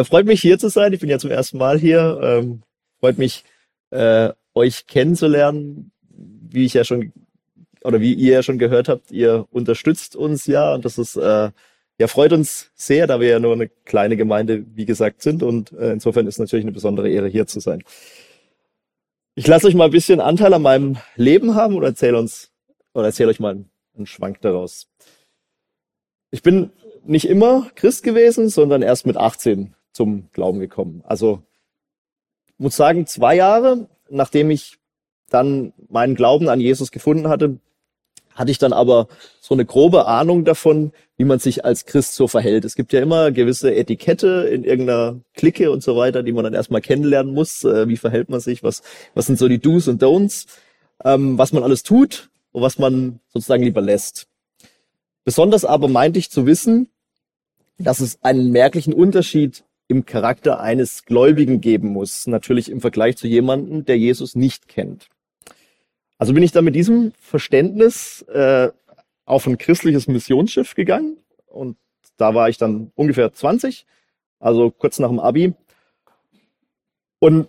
Ja, freut mich hier zu sein. Ich bin ja zum ersten Mal hier. Ähm, freut mich, äh, euch kennenzulernen. Wie ich ja schon oder wie ihr ja schon gehört habt, ihr unterstützt uns ja und das ist äh, ja freut uns sehr, da wir ja nur eine kleine Gemeinde, wie gesagt, sind und äh, insofern ist natürlich eine besondere Ehre hier zu sein. Ich lasse euch mal ein bisschen Anteil an meinem Leben haben und erzähle uns oder erzähle euch mal einen, einen Schwank daraus. Ich bin nicht immer Christ gewesen, sondern erst mit 18 zum Glauben gekommen. Also muss sagen, zwei Jahre, nachdem ich dann meinen Glauben an Jesus gefunden hatte, hatte ich dann aber so eine grobe Ahnung davon, wie man sich als Christ so verhält. Es gibt ja immer gewisse Etikette in irgendeiner Clique und so weiter, die man dann erstmal kennenlernen muss. Äh, wie verhält man sich? Was, was sind so die Do's und Don'ts? Ähm, was man alles tut und was man sozusagen lieber lässt. Besonders aber meinte ich zu wissen, dass es einen merklichen Unterschied im Charakter eines Gläubigen geben muss. Natürlich im Vergleich zu jemandem, der Jesus nicht kennt. Also bin ich dann mit diesem Verständnis äh, auf ein christliches Missionsschiff gegangen und da war ich dann ungefähr 20, also kurz nach dem Abi. Und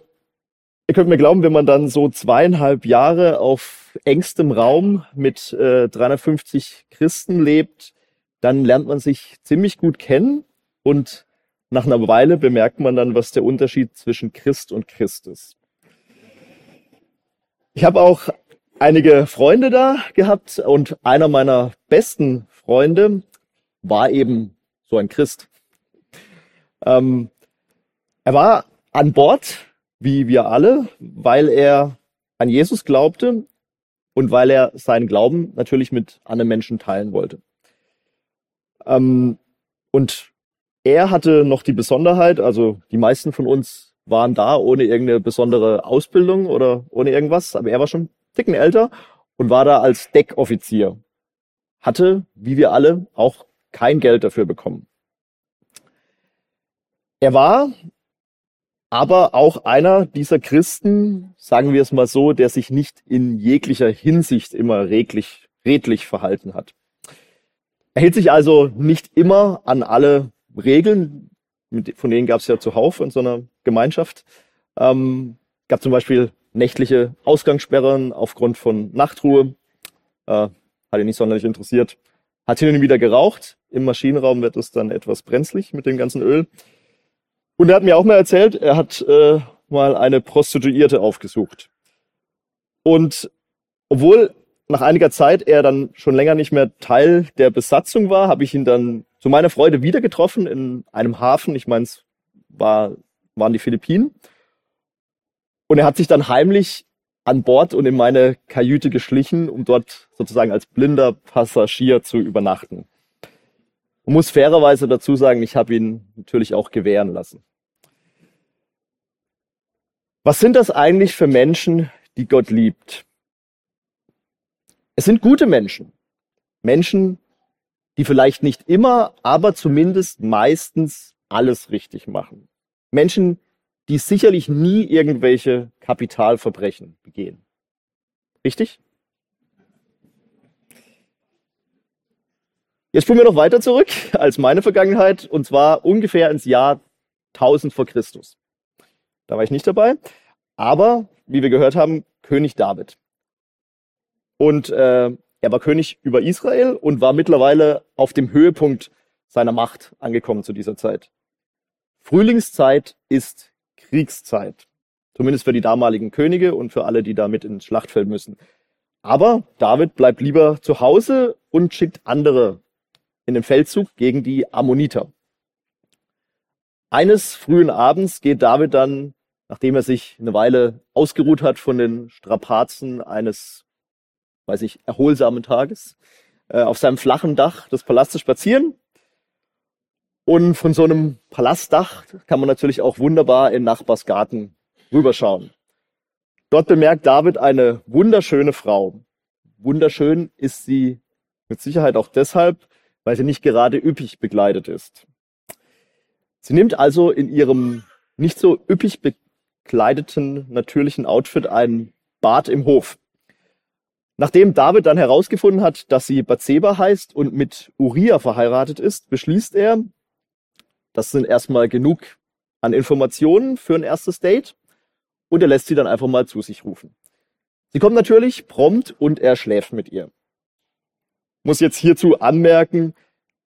ihr könnt mir glauben, wenn man dann so zweieinhalb Jahre auf engstem Raum mit äh, 350 Christen lebt, dann lernt man sich ziemlich gut kennen und nach einer Weile bemerkt man dann, was der Unterschied zwischen Christ und Christ ist. Ich habe auch einige Freunde da gehabt und einer meiner besten Freunde war eben so ein Christ. Ähm, er war an Bord, wie wir alle, weil er an Jesus glaubte und weil er seinen Glauben natürlich mit anderen Menschen teilen wollte. Ähm, und er hatte noch die Besonderheit, also die meisten von uns waren da ohne irgendeine besondere Ausbildung oder ohne irgendwas, aber er war schon Ticken älter und war da als Deckoffizier. Hatte, wie wir alle, auch kein Geld dafür bekommen. Er war aber auch einer dieser Christen, sagen wir es mal so, der sich nicht in jeglicher Hinsicht immer redlich, redlich verhalten hat. Er hielt sich also nicht immer an alle Regeln, von denen gab es ja zuhauf in so einer Gemeinschaft. Ähm, gab zum Beispiel nächtliche Ausgangssperren aufgrund von Nachtruhe. Äh, hat ihn nicht sonderlich interessiert. Hat hin und wieder geraucht. Im Maschinenraum wird es dann etwas brenzlig mit dem ganzen Öl. Und er hat mir auch mal erzählt, er hat äh, mal eine Prostituierte aufgesucht. Und obwohl nach einiger Zeit er dann schon länger nicht mehr Teil der Besatzung war, habe ich ihn dann zu meiner Freude wieder getroffen in einem Hafen. Ich meine, es war, waren die Philippinen. Und er hat sich dann heimlich an Bord und in meine Kajüte geschlichen, um dort sozusagen als blinder Passagier zu übernachten. Man muss fairerweise dazu sagen, ich habe ihn natürlich auch gewähren lassen. Was sind das eigentlich für Menschen, die Gott liebt? Es sind gute Menschen. Menschen, die vielleicht nicht immer, aber zumindest meistens alles richtig machen. Menschen, die sicherlich nie irgendwelche Kapitalverbrechen begehen. Richtig? Jetzt spulen wir noch weiter zurück als meine Vergangenheit und zwar ungefähr ins Jahr 1000 vor Christus. Da war ich nicht dabei, aber wie wir gehört haben, König David. Und äh, er war König über Israel und war mittlerweile auf dem Höhepunkt seiner Macht angekommen zu dieser Zeit. Frühlingszeit ist Kriegszeit. Zumindest für die damaligen Könige und für alle, die da mit ins Schlachtfeld müssen. Aber David bleibt lieber zu Hause und schickt andere in den Feldzug gegen die Ammoniter. Eines frühen Abends geht David dann, nachdem er sich eine Weile ausgeruht hat von den Strapazen eines, weiß ich, erholsamen Tages, äh, auf seinem flachen Dach des Palastes spazieren und von so einem Palastdach kann man natürlich auch wunderbar in Nachbarsgarten rüberschauen. Dort bemerkt David eine wunderschöne Frau. Wunderschön ist sie mit Sicherheit auch deshalb, weil sie nicht gerade üppig bekleidet ist. Sie nimmt also in ihrem nicht so üppig bekleideten natürlichen Outfit ein Bad im Hof. Nachdem David dann herausgefunden hat, dass sie Bathseba heißt und mit Uriah verheiratet ist, beschließt er, das sind erstmal genug an Informationen für ein erstes Date und er lässt sie dann einfach mal zu sich rufen. Sie kommt natürlich prompt und er schläft mit ihr. Muss jetzt hierzu anmerken,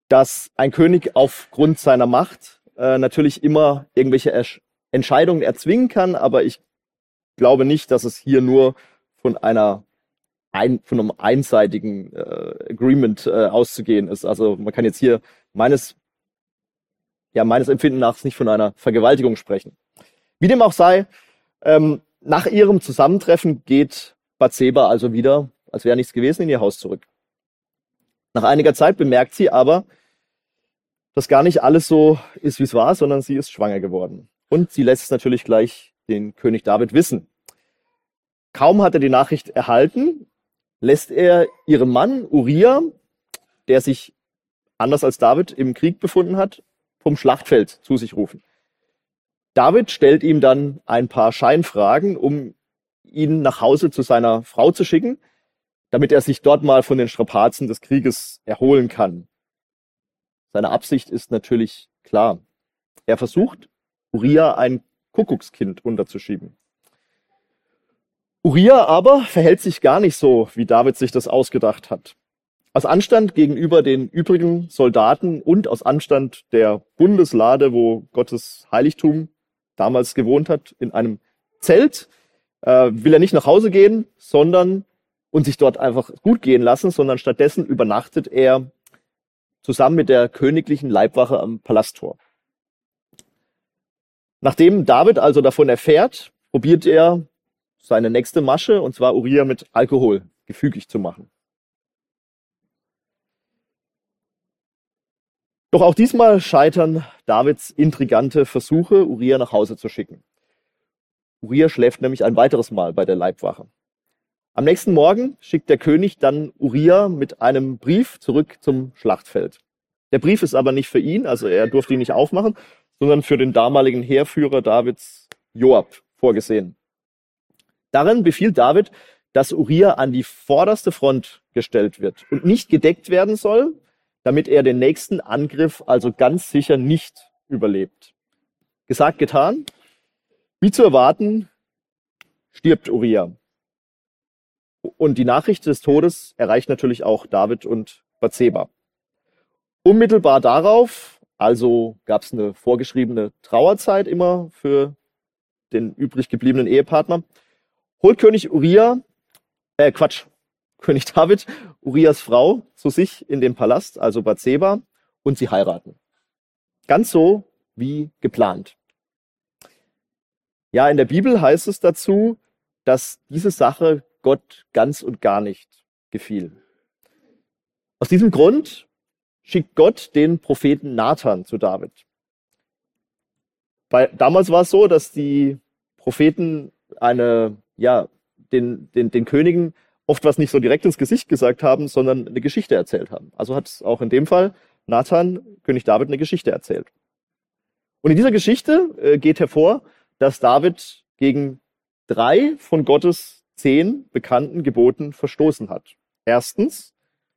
dass ein König aufgrund seiner Macht äh, natürlich immer irgendwelche Ersch Entscheidungen erzwingen kann, aber ich glaube nicht, dass es hier nur von einer ein, von einem einseitigen äh, Agreement äh, auszugehen ist. Also man kann jetzt hier meines ja meines Empfinden nach nicht von einer Vergewaltigung sprechen. Wie dem auch sei, ähm, nach ihrem Zusammentreffen geht Bathseba also wieder, als wäre nichts gewesen, in ihr Haus zurück. Nach einiger Zeit bemerkt sie aber, dass gar nicht alles so ist, wie es war, sondern sie ist schwanger geworden. Und sie lässt es natürlich gleich den König David wissen. Kaum hat er die Nachricht erhalten, lässt er ihren Mann Uriah, der sich anders als David im Krieg befunden hat, vom Schlachtfeld zu sich rufen. David stellt ihm dann ein paar Scheinfragen, um ihn nach Hause zu seiner Frau zu schicken, damit er sich dort mal von den Strapazen des Krieges erholen kann. Seine Absicht ist natürlich klar. Er versucht, Uriah ein Kuckuckskind unterzuschieben. Uriah aber verhält sich gar nicht so, wie David sich das ausgedacht hat. Aus Anstand gegenüber den übrigen Soldaten und aus Anstand der Bundeslade, wo Gottes Heiligtum damals gewohnt hat, in einem Zelt, äh, will er nicht nach Hause gehen, sondern und sich dort einfach gut gehen lassen, sondern stattdessen übernachtet er zusammen mit der königlichen Leibwache am Palasttor. Nachdem David also davon erfährt, probiert er seine nächste Masche, und zwar Uriah mit Alkohol gefügig zu machen. Doch auch diesmal scheitern Davids intrigante Versuche, Uriah nach Hause zu schicken. Uriah schläft nämlich ein weiteres Mal bei der Leibwache. Am nächsten Morgen schickt der König dann Uriah mit einem Brief zurück zum Schlachtfeld. Der Brief ist aber nicht für ihn, also er durfte ihn nicht aufmachen, sondern für den damaligen Heerführer Davids Joab vorgesehen. Darin befiehlt David, dass Uriah an die vorderste Front gestellt wird und nicht gedeckt werden soll, damit er den nächsten Angriff also ganz sicher nicht überlebt. Gesagt, getan. Wie zu erwarten, stirbt Uriah. Und die Nachricht des Todes erreicht natürlich auch David und Bathseba. Unmittelbar darauf, also gab es eine vorgeschriebene Trauerzeit immer für den übrig gebliebenen Ehepartner, holt König Uriah, äh Quatsch, König David Urias Frau zu sich in den Palast, also Bathseba, und sie heiraten. Ganz so wie geplant. Ja, in der Bibel heißt es dazu, dass diese Sache Gott ganz und gar nicht gefiel. Aus diesem Grund schickt Gott den Propheten Nathan zu David. Weil damals war es so, dass die Propheten eine, ja, den, den, den Königen oft was nicht so direkt ins Gesicht gesagt haben, sondern eine Geschichte erzählt haben. Also hat auch in dem Fall Nathan, König David, eine Geschichte erzählt. Und in dieser Geschichte äh, geht hervor, dass David gegen drei von Gottes zehn bekannten Geboten verstoßen hat. Erstens,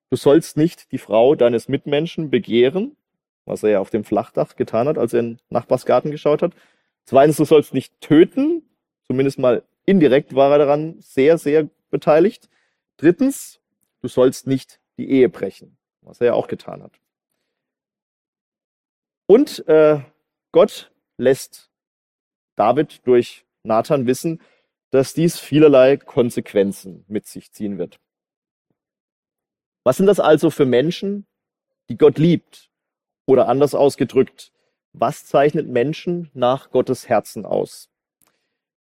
du sollst nicht die Frau deines Mitmenschen begehren, was er ja auf dem Flachdach getan hat, als er in den Nachbarsgarten geschaut hat. Zweitens, du sollst nicht töten, zumindest mal indirekt war er daran sehr, sehr beteiligt. Drittens, du sollst nicht die Ehe brechen, was er ja auch getan hat. Und äh, Gott lässt David durch Nathan wissen, dass dies vielerlei Konsequenzen mit sich ziehen wird. Was sind das also für Menschen, die Gott liebt? Oder anders ausgedrückt, was zeichnet Menschen nach Gottes Herzen aus?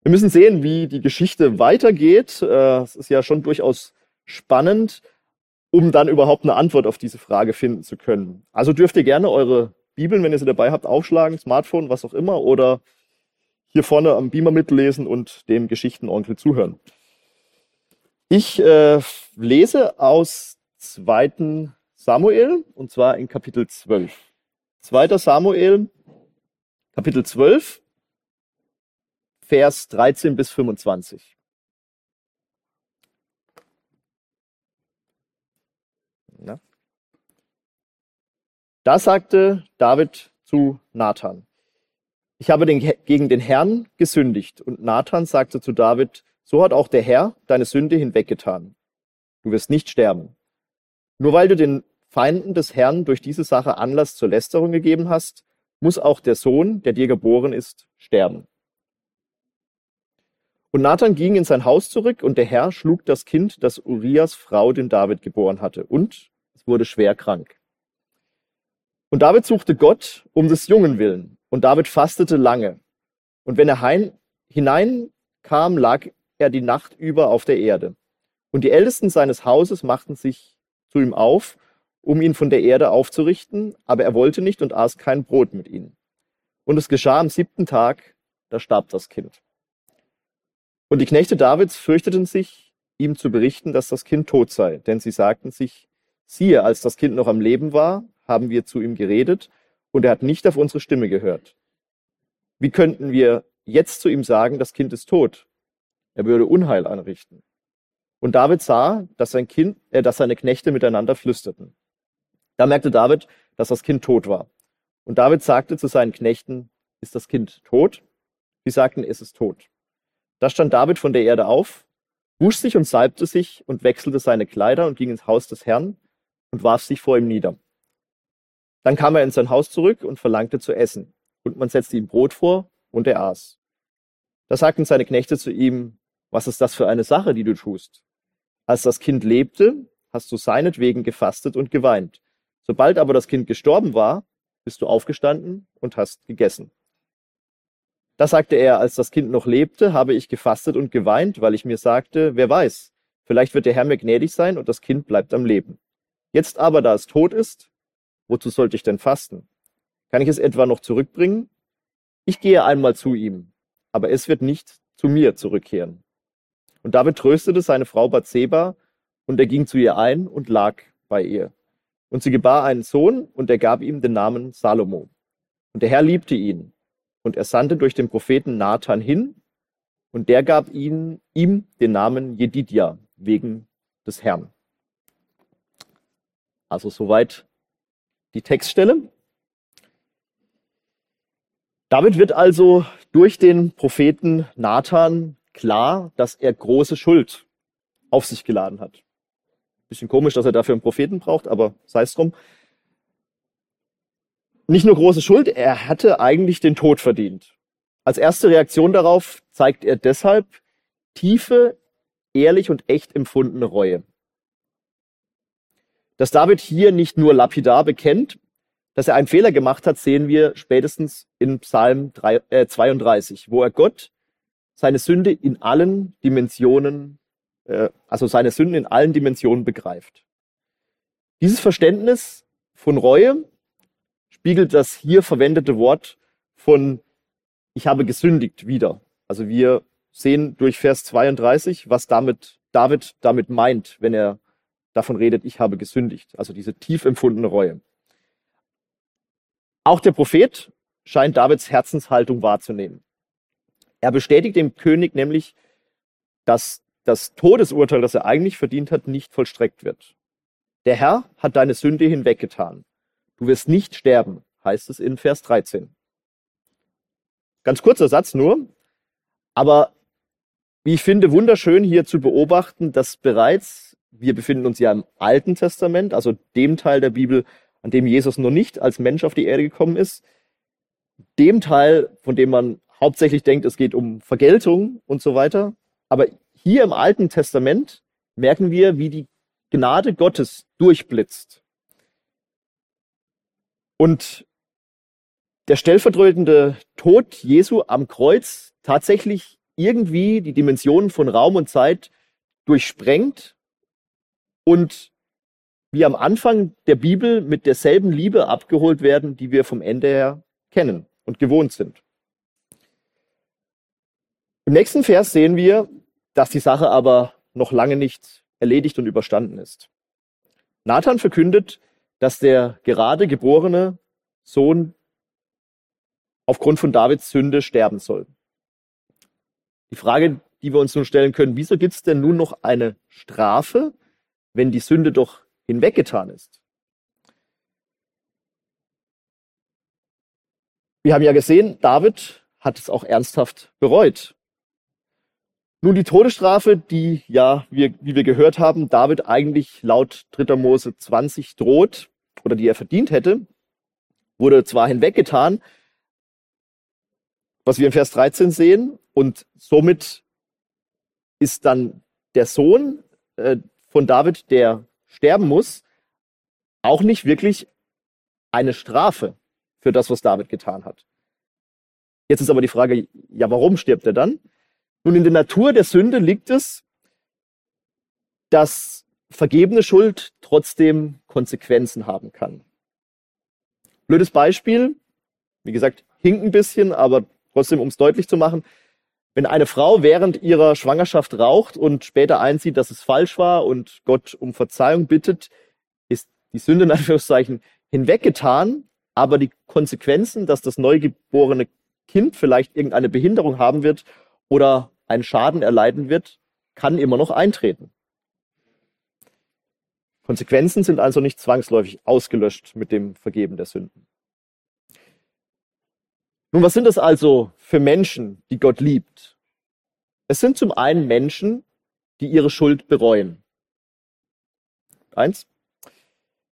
Wir müssen sehen, wie die Geschichte weitergeht. Äh, es ist ja schon durchaus spannend, um dann überhaupt eine Antwort auf diese Frage finden zu können. Also dürft ihr gerne eure Bibeln, wenn ihr sie dabei habt, aufschlagen, Smartphone, was auch immer, oder hier vorne am Beamer mitlesen und dem Geschichtenonkel zuhören. Ich äh, lese aus 2. Samuel, und zwar in Kapitel 12. 2. Samuel, Kapitel 12, Vers 13 bis 25. Da sagte David zu Nathan, ich habe den, gegen den Herrn gesündigt. Und Nathan sagte zu David, so hat auch der Herr deine Sünde hinweggetan. Du wirst nicht sterben. Nur weil du den Feinden des Herrn durch diese Sache Anlass zur Lästerung gegeben hast, muss auch der Sohn, der dir geboren ist, sterben. Und Nathan ging in sein Haus zurück, und der Herr schlug das Kind, das Urias Frau den David geboren hatte, und es wurde schwer krank. Und David suchte Gott um des Jungen willen, und David fastete lange. Und wenn er hein, hineinkam, lag er die Nacht über auf der Erde. Und die Ältesten seines Hauses machten sich zu ihm auf, um ihn von der Erde aufzurichten, aber er wollte nicht und aß kein Brot mit ihnen. Und es geschah am siebten Tag, da starb das Kind. Und die Knechte Davids fürchteten sich, ihm zu berichten, dass das Kind tot sei, denn sie sagten sich, siehe, als das Kind noch am Leben war, haben wir zu ihm geredet, und er hat nicht auf unsere Stimme gehört. Wie könnten wir jetzt zu ihm sagen, das Kind ist tot? Er würde Unheil anrichten. Und David sah, dass sein Kind, äh, dass seine Knechte miteinander flüsterten. Da merkte David, dass das Kind tot war. Und David sagte zu seinen Knechten, ist das Kind tot? Sie sagten, es ist tot. Da stand David von der Erde auf, wusch sich und salbte sich und wechselte seine Kleider und ging ins Haus des Herrn und warf sich vor ihm nieder. Dann kam er in sein Haus zurück und verlangte zu essen. Und man setzte ihm Brot vor und er aß. Da sagten seine Knechte zu ihm, was ist das für eine Sache, die du tust? Als das Kind lebte, hast du seinetwegen gefastet und geweint. Sobald aber das Kind gestorben war, bist du aufgestanden und hast gegessen. Da sagte er, als das Kind noch lebte, habe ich gefastet und geweint, weil ich mir sagte, wer weiß, vielleicht wird der Herr mir gnädig sein und das Kind bleibt am Leben. Jetzt aber, da es tot ist, wozu sollte ich denn fasten? Kann ich es etwa noch zurückbringen? Ich gehe einmal zu ihm, aber es wird nicht zu mir zurückkehren. Und David tröstete seine Frau Bathseba, und er ging zu ihr ein und lag bei ihr. Und sie gebar einen Sohn, und er gab ihm den Namen Salomo. Und der Herr liebte ihn, und er sandte durch den Propheten Nathan hin, und der gab ihn, ihm den Namen Jedidja wegen des Herrn. Also soweit die Textstelle. Damit wird also durch den Propheten Nathan klar, dass er große Schuld auf sich geladen hat. Bisschen komisch, dass er dafür einen Propheten braucht, aber sei es drum nicht nur große Schuld, er hatte eigentlich den Tod verdient. Als erste Reaktion darauf zeigt er deshalb tiefe, ehrlich und echt empfundene Reue. Dass David hier nicht nur lapidar bekennt, dass er einen Fehler gemacht hat, sehen wir spätestens in Psalm 3, äh, 32, wo er Gott seine Sünde in allen Dimensionen, äh, also seine Sünden in allen Dimensionen begreift. Dieses Verständnis von Reue spiegelt das hier verwendete Wort von ich habe gesündigt wieder. Also wir sehen durch Vers 32, was damit David damit meint, wenn er davon redet, ich habe gesündigt. Also diese tief empfundene Reue. Auch der Prophet scheint Davids Herzenshaltung wahrzunehmen. Er bestätigt dem König nämlich, dass das Todesurteil, das er eigentlich verdient hat, nicht vollstreckt wird. Der Herr hat deine Sünde hinweggetan. Du wirst nicht sterben, heißt es in Vers 13. Ganz kurzer Satz nur, aber wie ich finde, wunderschön hier zu beobachten, dass bereits, wir befinden uns ja im Alten Testament, also dem Teil der Bibel, an dem Jesus noch nicht als Mensch auf die Erde gekommen ist, dem Teil, von dem man hauptsächlich denkt, es geht um Vergeltung und so weiter. Aber hier im Alten Testament merken wir, wie die Gnade Gottes durchblitzt. Und der stellvertretende Tod Jesu am Kreuz tatsächlich irgendwie die Dimensionen von Raum und Zeit durchsprengt und wie am Anfang der Bibel mit derselben Liebe abgeholt werden, die wir vom Ende her kennen und gewohnt sind. Im nächsten Vers sehen wir, dass die Sache aber noch lange nicht erledigt und überstanden ist. Nathan verkündet, dass der gerade geborene Sohn aufgrund von Davids Sünde sterben soll. Die Frage, die wir uns nun stellen können, wieso gibt es denn nun noch eine Strafe, wenn die Sünde doch hinweggetan ist? Wir haben ja gesehen, David hat es auch ernsthaft bereut. Nun die Todesstrafe, die ja, wie, wie wir gehört haben, David eigentlich laut 3. Mose 20 droht oder die er verdient hätte, wurde zwar hinweggetan, was wir in Vers 13 sehen, und somit ist dann der Sohn äh, von David, der sterben muss, auch nicht wirklich eine Strafe für das, was David getan hat. Jetzt ist aber die Frage, ja, warum stirbt er dann? Nun, in der Natur der Sünde liegt es, dass vergebene Schuld trotzdem Konsequenzen haben kann. Blödes Beispiel, wie gesagt, hinkt ein bisschen, aber trotzdem, um es deutlich zu machen, wenn eine Frau während ihrer Schwangerschaft raucht und später einsieht, dass es falsch war und Gott um Verzeihung bittet, ist die Sünde in Anführungszeichen hinweggetan, aber die Konsequenzen, dass das neugeborene Kind vielleicht irgendeine Behinderung haben wird oder einen Schaden erleiden wird, kann immer noch eintreten. Konsequenzen sind also nicht zwangsläufig ausgelöscht mit dem Vergeben der Sünden. Nun, was sind das also für Menschen, die Gott liebt? Es sind zum einen Menschen, die ihre Schuld bereuen. Eins.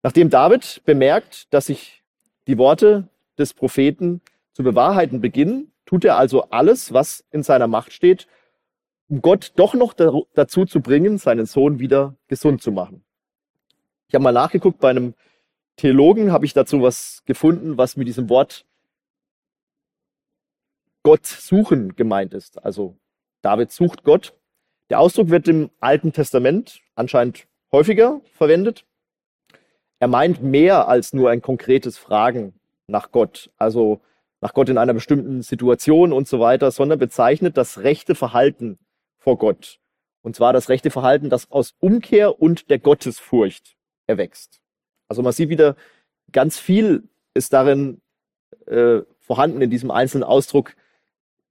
Nachdem David bemerkt, dass sich die Worte des Propheten zu bewahrheiten beginnen, tut er also alles, was in seiner Macht steht, um Gott doch noch dazu zu bringen, seinen Sohn wieder gesund zu machen. Ich habe mal nachgeguckt bei einem Theologen, habe ich dazu was gefunden, was mit diesem Wort Gott suchen gemeint ist. Also David sucht Gott. Der Ausdruck wird im Alten Testament anscheinend häufiger verwendet. Er meint mehr als nur ein konkretes Fragen nach Gott, also nach Gott in einer bestimmten Situation und so weiter, sondern bezeichnet das rechte Verhalten vor Gott. Und zwar das rechte Verhalten, das aus Umkehr und der Gottesfurcht erwächst. Also man sieht wieder, ganz viel ist darin äh, vorhanden in diesem einzelnen Ausdruck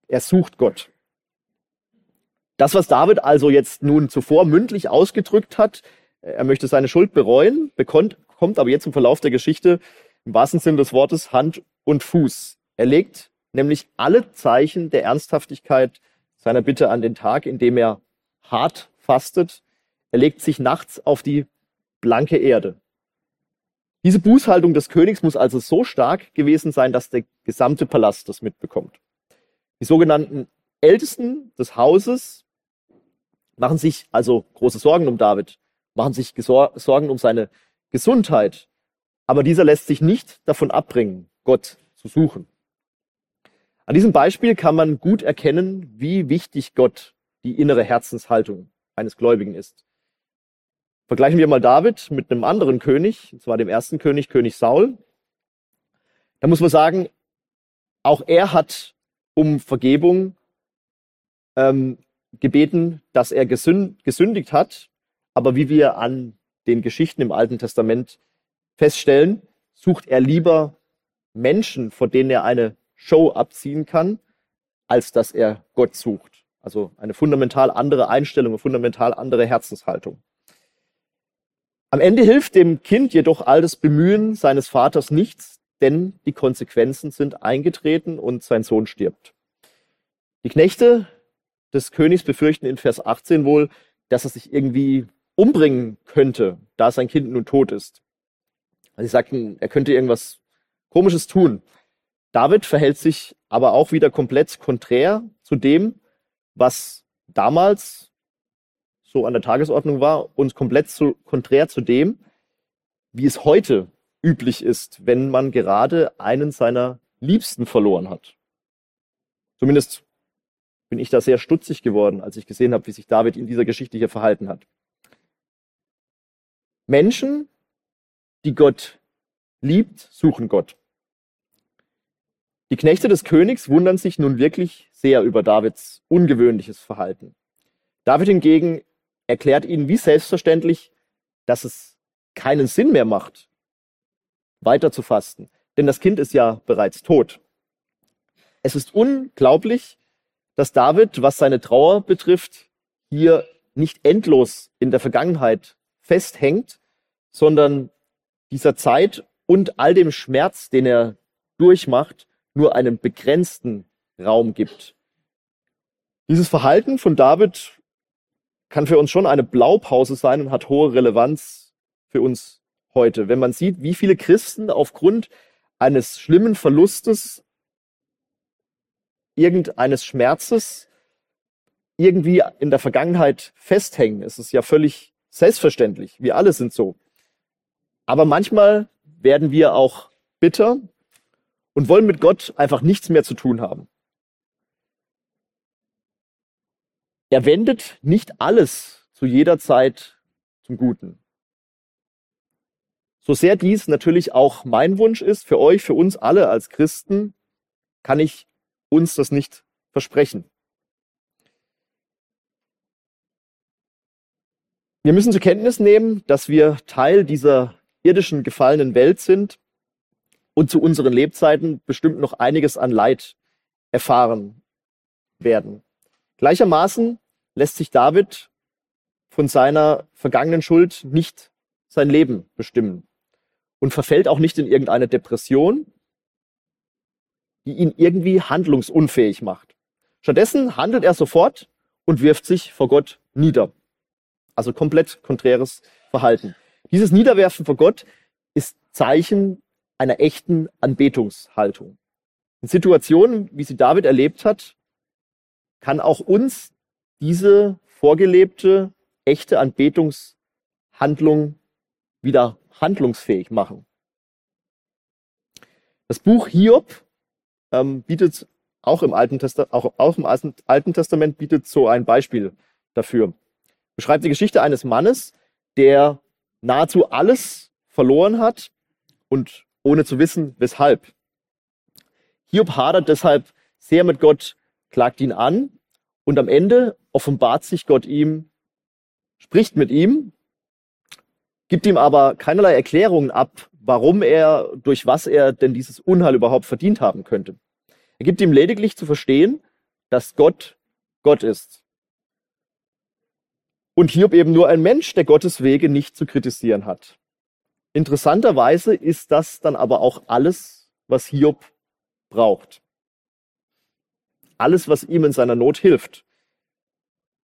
er sucht Gott. Das, was David also jetzt nun zuvor mündlich ausgedrückt hat, er möchte seine Schuld bereuen, bekommt, kommt aber jetzt im Verlauf der Geschichte im wahrsten Sinne des Wortes Hand und Fuß. Er legt nämlich alle Zeichen der Ernsthaftigkeit seiner Bitte an den Tag, indem er hart fastet. Er legt sich nachts auf die blanke Erde. Diese Bußhaltung des Königs muss also so stark gewesen sein, dass der gesamte Palast das mitbekommt. Die sogenannten Ältesten des Hauses machen sich also große Sorgen um David, machen sich Sorgen um seine Gesundheit. Aber dieser lässt sich nicht davon abbringen, Gott zu suchen. An diesem Beispiel kann man gut erkennen, wie wichtig Gott die innere Herzenshaltung eines Gläubigen ist. Vergleichen wir mal David mit einem anderen König, und zwar dem ersten König, König Saul. Da muss man sagen, auch er hat um Vergebung ähm, gebeten, dass er gesünd, gesündigt hat. Aber wie wir an den Geschichten im Alten Testament feststellen, sucht er lieber Menschen, vor denen er eine Show abziehen kann, als dass er Gott sucht. Also eine fundamental andere Einstellung, eine fundamental andere Herzenshaltung. Am Ende hilft dem Kind jedoch all das Bemühen seines Vaters nichts, denn die Konsequenzen sind eingetreten und sein Sohn stirbt. Die Knechte des Königs befürchten in Vers 18 wohl, dass er sich irgendwie umbringen könnte, da sein Kind nun tot ist. Also sie sagten, er könnte irgendwas Komisches tun. David verhält sich aber auch wieder komplett konträr zu dem, was damals so an der Tagesordnung war und komplett zu, konträr zu dem, wie es heute üblich ist, wenn man gerade einen seiner Liebsten verloren hat. Zumindest bin ich da sehr stutzig geworden, als ich gesehen habe, wie sich David in dieser Geschichte hier verhalten hat. Menschen, die Gott liebt, suchen Gott. Die Knechte des Königs wundern sich nun wirklich sehr über Davids ungewöhnliches Verhalten. David hingegen erklärt ihnen wie selbstverständlich, dass es keinen Sinn mehr macht, weiter zu fasten, denn das Kind ist ja bereits tot. Es ist unglaublich, dass David, was seine Trauer betrifft, hier nicht endlos in der Vergangenheit festhängt, sondern dieser Zeit und all dem Schmerz, den er durchmacht, nur einen begrenzten Raum gibt. Dieses Verhalten von David kann für uns schon eine Blaupause sein und hat hohe Relevanz für uns heute. Wenn man sieht, wie viele Christen aufgrund eines schlimmen Verlustes, irgendeines Schmerzes irgendwie in der Vergangenheit festhängen. Es ist ja völlig selbstverständlich. Wir alle sind so. Aber manchmal werden wir auch bitter und wollen mit Gott einfach nichts mehr zu tun haben. Er wendet nicht alles zu jeder Zeit zum Guten. So sehr dies natürlich auch mein Wunsch ist, für euch, für uns alle als Christen, kann ich uns das nicht versprechen. Wir müssen zur Kenntnis nehmen, dass wir Teil dieser irdischen gefallenen Welt sind und zu unseren Lebzeiten bestimmt noch einiges an Leid erfahren werden. Gleichermaßen lässt sich David von seiner vergangenen Schuld nicht sein Leben bestimmen und verfällt auch nicht in irgendeine Depression, die ihn irgendwie handlungsunfähig macht. Stattdessen handelt er sofort und wirft sich vor Gott nieder. Also komplett konträres Verhalten. Dieses Niederwerfen vor Gott ist Zeichen einer echten Anbetungshaltung. In Situationen, wie sie David erlebt hat, kann auch uns diese vorgelebte, echte Anbetungshandlung wieder handlungsfähig machen. Das Buch Hiob ähm, bietet auch im, Alten Testament, auch, auch im Alten Testament bietet so ein Beispiel dafür. Beschreibt die Geschichte eines Mannes, der nahezu alles verloren hat und ohne zu wissen, weshalb. Hiob hadert deshalb sehr mit Gott, klagt ihn an und am Ende offenbart sich Gott ihm, spricht mit ihm gibt ihm aber keinerlei Erklärungen ab, warum er, durch was er denn dieses Unheil überhaupt verdient haben könnte. Er gibt ihm lediglich zu verstehen, dass Gott Gott ist. Und Hiob eben nur ein Mensch, der Gottes Wege nicht zu kritisieren hat. Interessanterweise ist das dann aber auch alles, was Hiob braucht. Alles, was ihm in seiner Not hilft.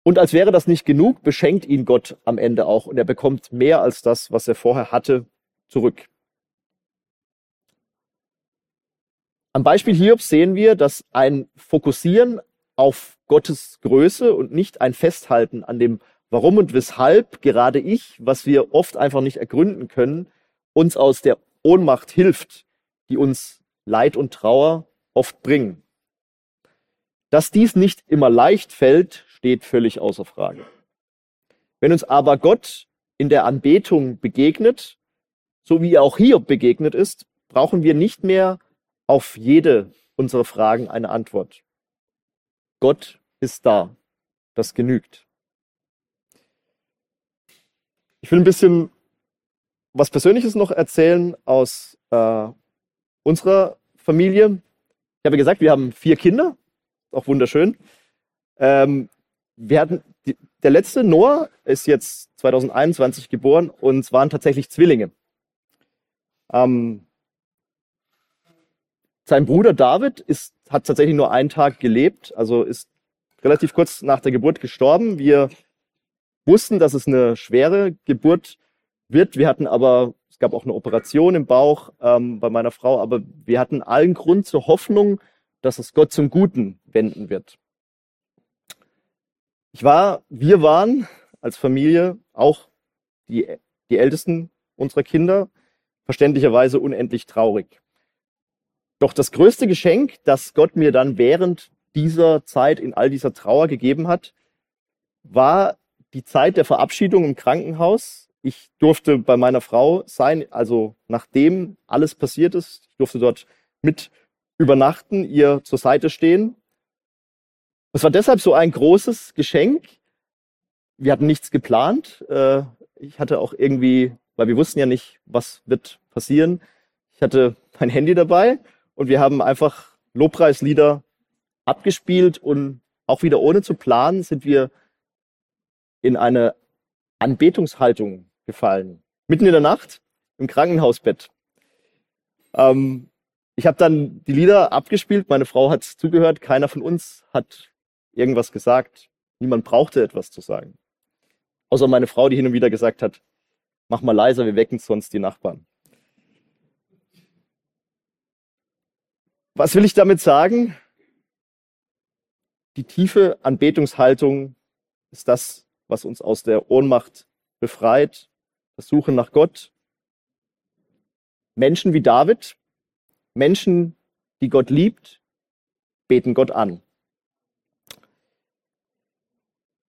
Und als wäre das nicht genug, beschenkt ihn Gott am Ende auch und er bekommt mehr als das, was er vorher hatte, zurück. Am Beispiel Hiobs sehen wir, dass ein Fokussieren auf Gottes Größe und nicht ein Festhalten an dem Warum und Weshalb gerade ich, was wir oft einfach nicht ergründen können, uns aus der Ohnmacht hilft, die uns Leid und Trauer oft bringen. Dass dies nicht immer leicht fällt, steht völlig außer Frage. Wenn uns aber Gott in der Anbetung begegnet, so wie er auch hier begegnet ist, brauchen wir nicht mehr auf jede unserer Fragen eine Antwort. Gott ist da. Das genügt. Ich will ein bisschen was Persönliches noch erzählen aus äh, unserer Familie. Ich habe gesagt, wir haben vier Kinder, auch wunderschön. Ähm, wir hatten, die, der letzte Noah ist jetzt 2021 geboren und es waren tatsächlich Zwillinge. Ähm, sein Bruder David ist, hat tatsächlich nur einen Tag gelebt, also ist relativ kurz nach der Geburt gestorben. Wir wussten, dass es eine schwere Geburt wird. Wir hatten aber, es gab auch eine Operation im Bauch ähm, bei meiner Frau, aber wir hatten allen Grund zur Hoffnung, dass es Gott zum Guten wenden wird. Ich war, wir waren als Familie auch die, die Ältesten unserer Kinder, verständlicherweise unendlich traurig. Doch das größte Geschenk, das Gott mir dann während dieser Zeit in all dieser Trauer gegeben hat, war die Zeit der Verabschiedung im Krankenhaus. Ich durfte bei meiner Frau sein, also nachdem alles passiert ist. Ich durfte dort mit übernachten, ihr zur Seite stehen es war deshalb so ein großes Geschenk. Wir hatten nichts geplant. Äh, ich hatte auch irgendwie, weil wir wussten ja nicht, was wird passieren. Ich hatte mein Handy dabei und wir haben einfach Lobpreislieder abgespielt und auch wieder ohne zu planen sind wir in eine Anbetungshaltung gefallen. Mitten in der Nacht im Krankenhausbett. Ähm, ich habe dann die Lieder abgespielt, meine Frau hat zugehört, keiner von uns hat irgendwas gesagt. Niemand brauchte etwas zu sagen. Außer meine Frau, die hin und wieder gesagt hat, mach mal leiser, wir wecken sonst die Nachbarn. Was will ich damit sagen? Die tiefe Anbetungshaltung ist das, was uns aus der Ohnmacht befreit, das Suchen nach Gott. Menschen wie David, Menschen, die Gott liebt, beten Gott an.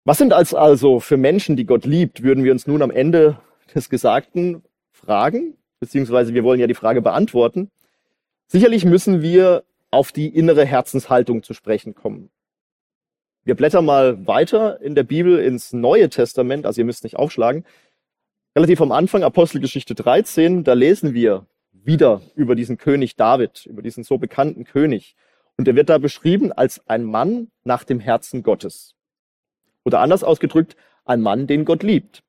Was sind als also für Menschen, die Gott liebt, würden wir uns nun am Ende des Gesagten fragen, beziehungsweise wir wollen ja die Frage beantworten. Sicherlich müssen wir auf die innere Herzenshaltung zu sprechen kommen. Wir blättern mal weiter in der Bibel ins Neue Testament, also ihr müsst nicht aufschlagen. Relativ am Anfang, Apostelgeschichte 13, da lesen wir wieder über diesen König David, über diesen so bekannten König. Und er wird da beschrieben als ein Mann nach dem Herzen Gottes. Oder anders ausgedrückt, ein Mann, den Gott liebt.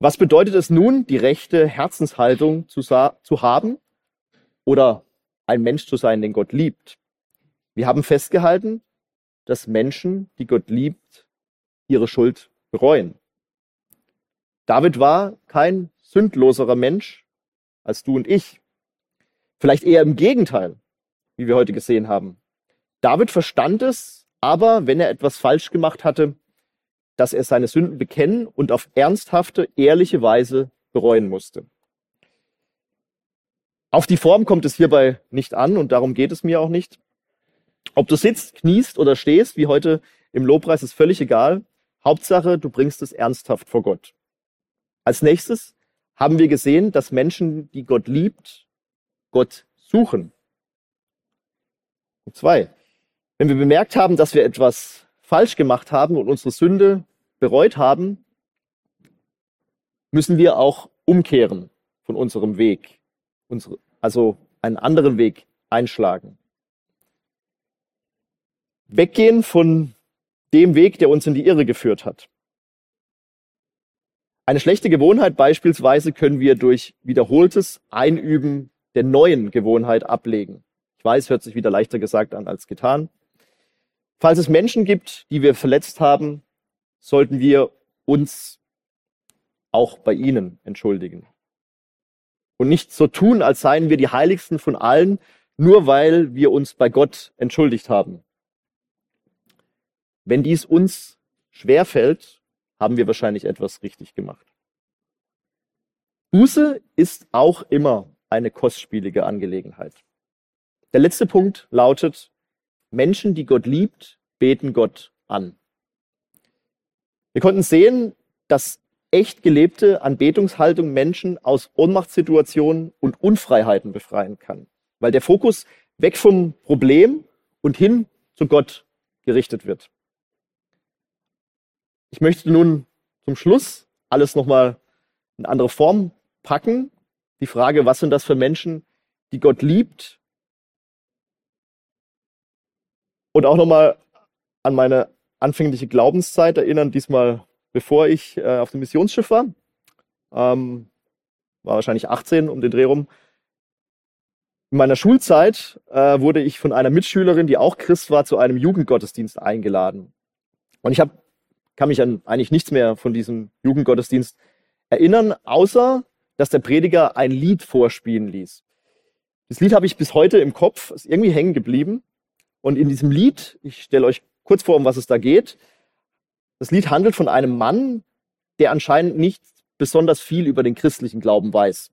Was bedeutet es nun, die rechte Herzenshaltung zu, zu haben oder ein Mensch zu sein, den Gott liebt? Wir haben festgehalten, dass Menschen, die Gott liebt, ihre Schuld bereuen. David war kein sündloserer Mensch als du und ich. Vielleicht eher im Gegenteil, wie wir heute gesehen haben. David verstand es, aber wenn er etwas falsch gemacht hatte, dass er seine Sünden bekennen und auf ernsthafte, ehrliche Weise bereuen musste. Auf die Form kommt es hierbei nicht an und darum geht es mir auch nicht. Ob du sitzt, kniest oder stehst, wie heute im Lobpreis, ist völlig egal. Hauptsache, du bringst es ernsthaft vor Gott. Als nächstes haben wir gesehen, dass Menschen, die Gott liebt, Gott suchen. Und zwei, wenn wir bemerkt haben, dass wir etwas falsch gemacht haben und unsere Sünde bereut haben, müssen wir auch umkehren von unserem Weg, also einen anderen Weg einschlagen. Weggehen von dem Weg, der uns in die Irre geführt hat. Eine schlechte Gewohnheit beispielsweise können wir durch wiederholtes Einüben der neuen Gewohnheit ablegen. Ich weiß, hört sich wieder leichter gesagt an als getan. Falls es Menschen gibt, die wir verletzt haben, sollten wir uns auch bei ihnen entschuldigen. Und nicht so tun, als seien wir die heiligsten von allen, nur weil wir uns bei Gott entschuldigt haben. Wenn dies uns schwerfällt, haben wir wahrscheinlich etwas richtig gemacht. Buße ist auch immer eine kostspielige Angelegenheit. Der letzte Punkt lautet, Menschen, die Gott liebt, beten Gott an. Wir konnten sehen, dass echt gelebte Anbetungshaltung Menschen aus Ohnmachtssituationen und Unfreiheiten befreien kann, weil der Fokus weg vom Problem und hin zu Gott gerichtet wird. Ich möchte nun zum Schluss alles nochmal in andere Form packen. Die Frage, was sind das für Menschen, die Gott liebt? Und auch nochmal an meine anfängliche Glaubenszeit erinnern, diesmal bevor ich äh, auf dem Missionsschiff war. Ähm, war wahrscheinlich 18 um den Dreh rum. In meiner Schulzeit äh, wurde ich von einer Mitschülerin, die auch Christ war, zu einem Jugendgottesdienst eingeladen. Und ich hab, kann mich an eigentlich nichts mehr von diesem Jugendgottesdienst erinnern, außer dass der Prediger ein Lied vorspielen ließ. Das Lied habe ich bis heute im Kopf, ist irgendwie hängen geblieben. Und in diesem Lied, ich stelle euch kurz vor, um was es da geht. Das Lied handelt von einem Mann, der anscheinend nicht besonders viel über den christlichen Glauben weiß.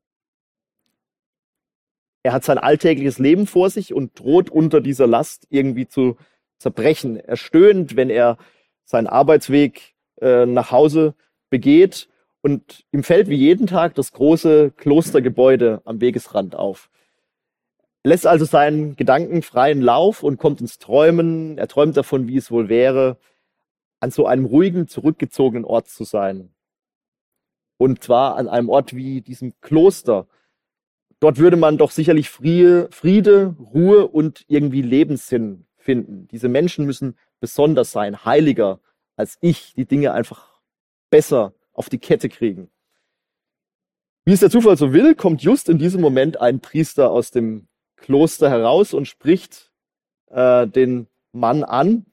Er hat sein alltägliches Leben vor sich und droht unter dieser Last irgendwie zu zerbrechen. Er stöhnt, wenn er seinen Arbeitsweg äh, nach Hause begeht und ihm fällt wie jeden Tag das große Klostergebäude am Wegesrand auf. Er lässt also seinen Gedanken freien Lauf und kommt ins Träumen. Er träumt davon, wie es wohl wäre, an so einem ruhigen, zurückgezogenen Ort zu sein. Und zwar an einem Ort wie diesem Kloster. Dort würde man doch sicherlich Friede, Ruhe und irgendwie Lebenssinn finden. Diese Menschen müssen besonders sein, heiliger als ich, die Dinge einfach besser auf die Kette kriegen. Wie es der Zufall so will, kommt just in diesem Moment ein Priester aus dem Kloster heraus und spricht äh, den Mann an.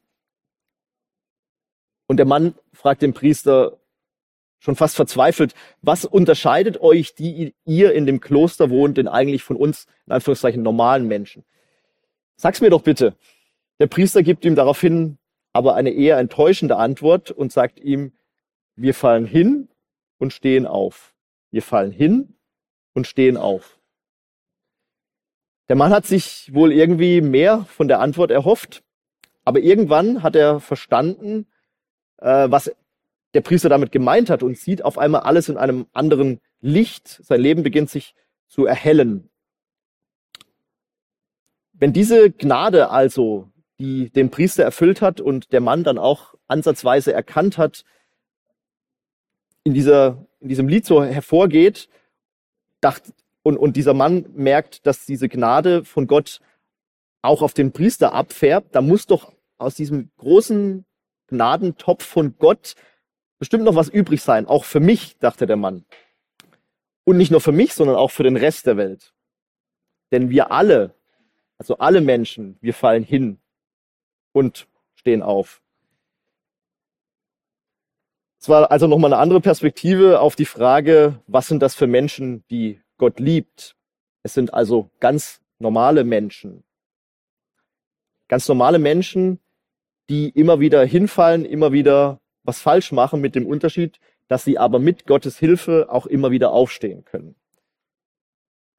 Und der Mann fragt den Priester schon fast verzweifelt, was unterscheidet euch, die ihr in dem Kloster wohnt, denn eigentlich von uns, in Anführungszeichen, normalen Menschen? Sag's mir doch bitte. Der Priester gibt ihm daraufhin aber eine eher enttäuschende Antwort und sagt ihm, wir fallen hin und stehen auf. Wir fallen hin und stehen auf. Der Mann hat sich wohl irgendwie mehr von der Antwort erhofft, aber irgendwann hat er verstanden, äh, was der Priester damit gemeint hat und sieht auf einmal alles in einem anderen Licht. Sein Leben beginnt sich zu erhellen. Wenn diese Gnade also, die den Priester erfüllt hat und der Mann dann auch ansatzweise erkannt hat, in, dieser, in diesem Lied so hervorgeht, dacht, und, und dieser Mann merkt, dass diese Gnade von Gott auch auf den Priester abfärbt, da muss doch aus diesem großen Gnadentopf von Gott bestimmt noch was übrig sein, auch für mich, dachte der Mann. Und nicht nur für mich, sondern auch für den Rest der Welt. Denn wir alle, also alle Menschen, wir fallen hin und stehen auf. Es war also nochmal eine andere Perspektive auf die Frage, was sind das für Menschen, die Gott liebt. Es sind also ganz normale Menschen. Ganz normale Menschen, die immer wieder hinfallen, immer wieder was falsch machen, mit dem Unterschied, dass sie aber mit Gottes Hilfe auch immer wieder aufstehen können.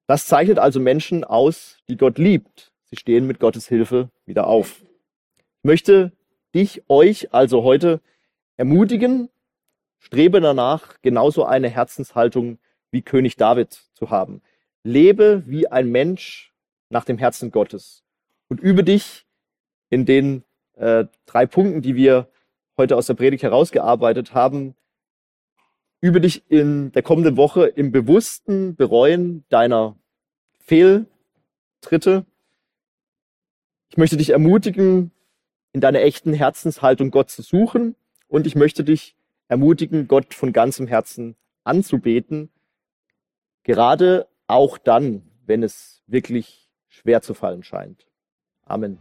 Das zeichnet also Menschen aus, die Gott liebt. Sie stehen mit Gottes Hilfe wieder auf. Ich möchte dich, euch also heute ermutigen, strebe danach, genauso eine Herzenshaltung wie König David zu haben. Lebe wie ein Mensch nach dem Herzen Gottes und übe dich in den äh, drei Punkten, die wir heute aus der Predigt herausgearbeitet haben, übe dich in der kommenden Woche im bewussten Bereuen deiner Fehltritte. Ich möchte dich ermutigen, in deiner echten Herzenshaltung Gott zu suchen und ich möchte dich ermutigen, Gott von ganzem Herzen anzubeten, gerade auch dann, wenn es wirklich schwer zu fallen scheint. Amen.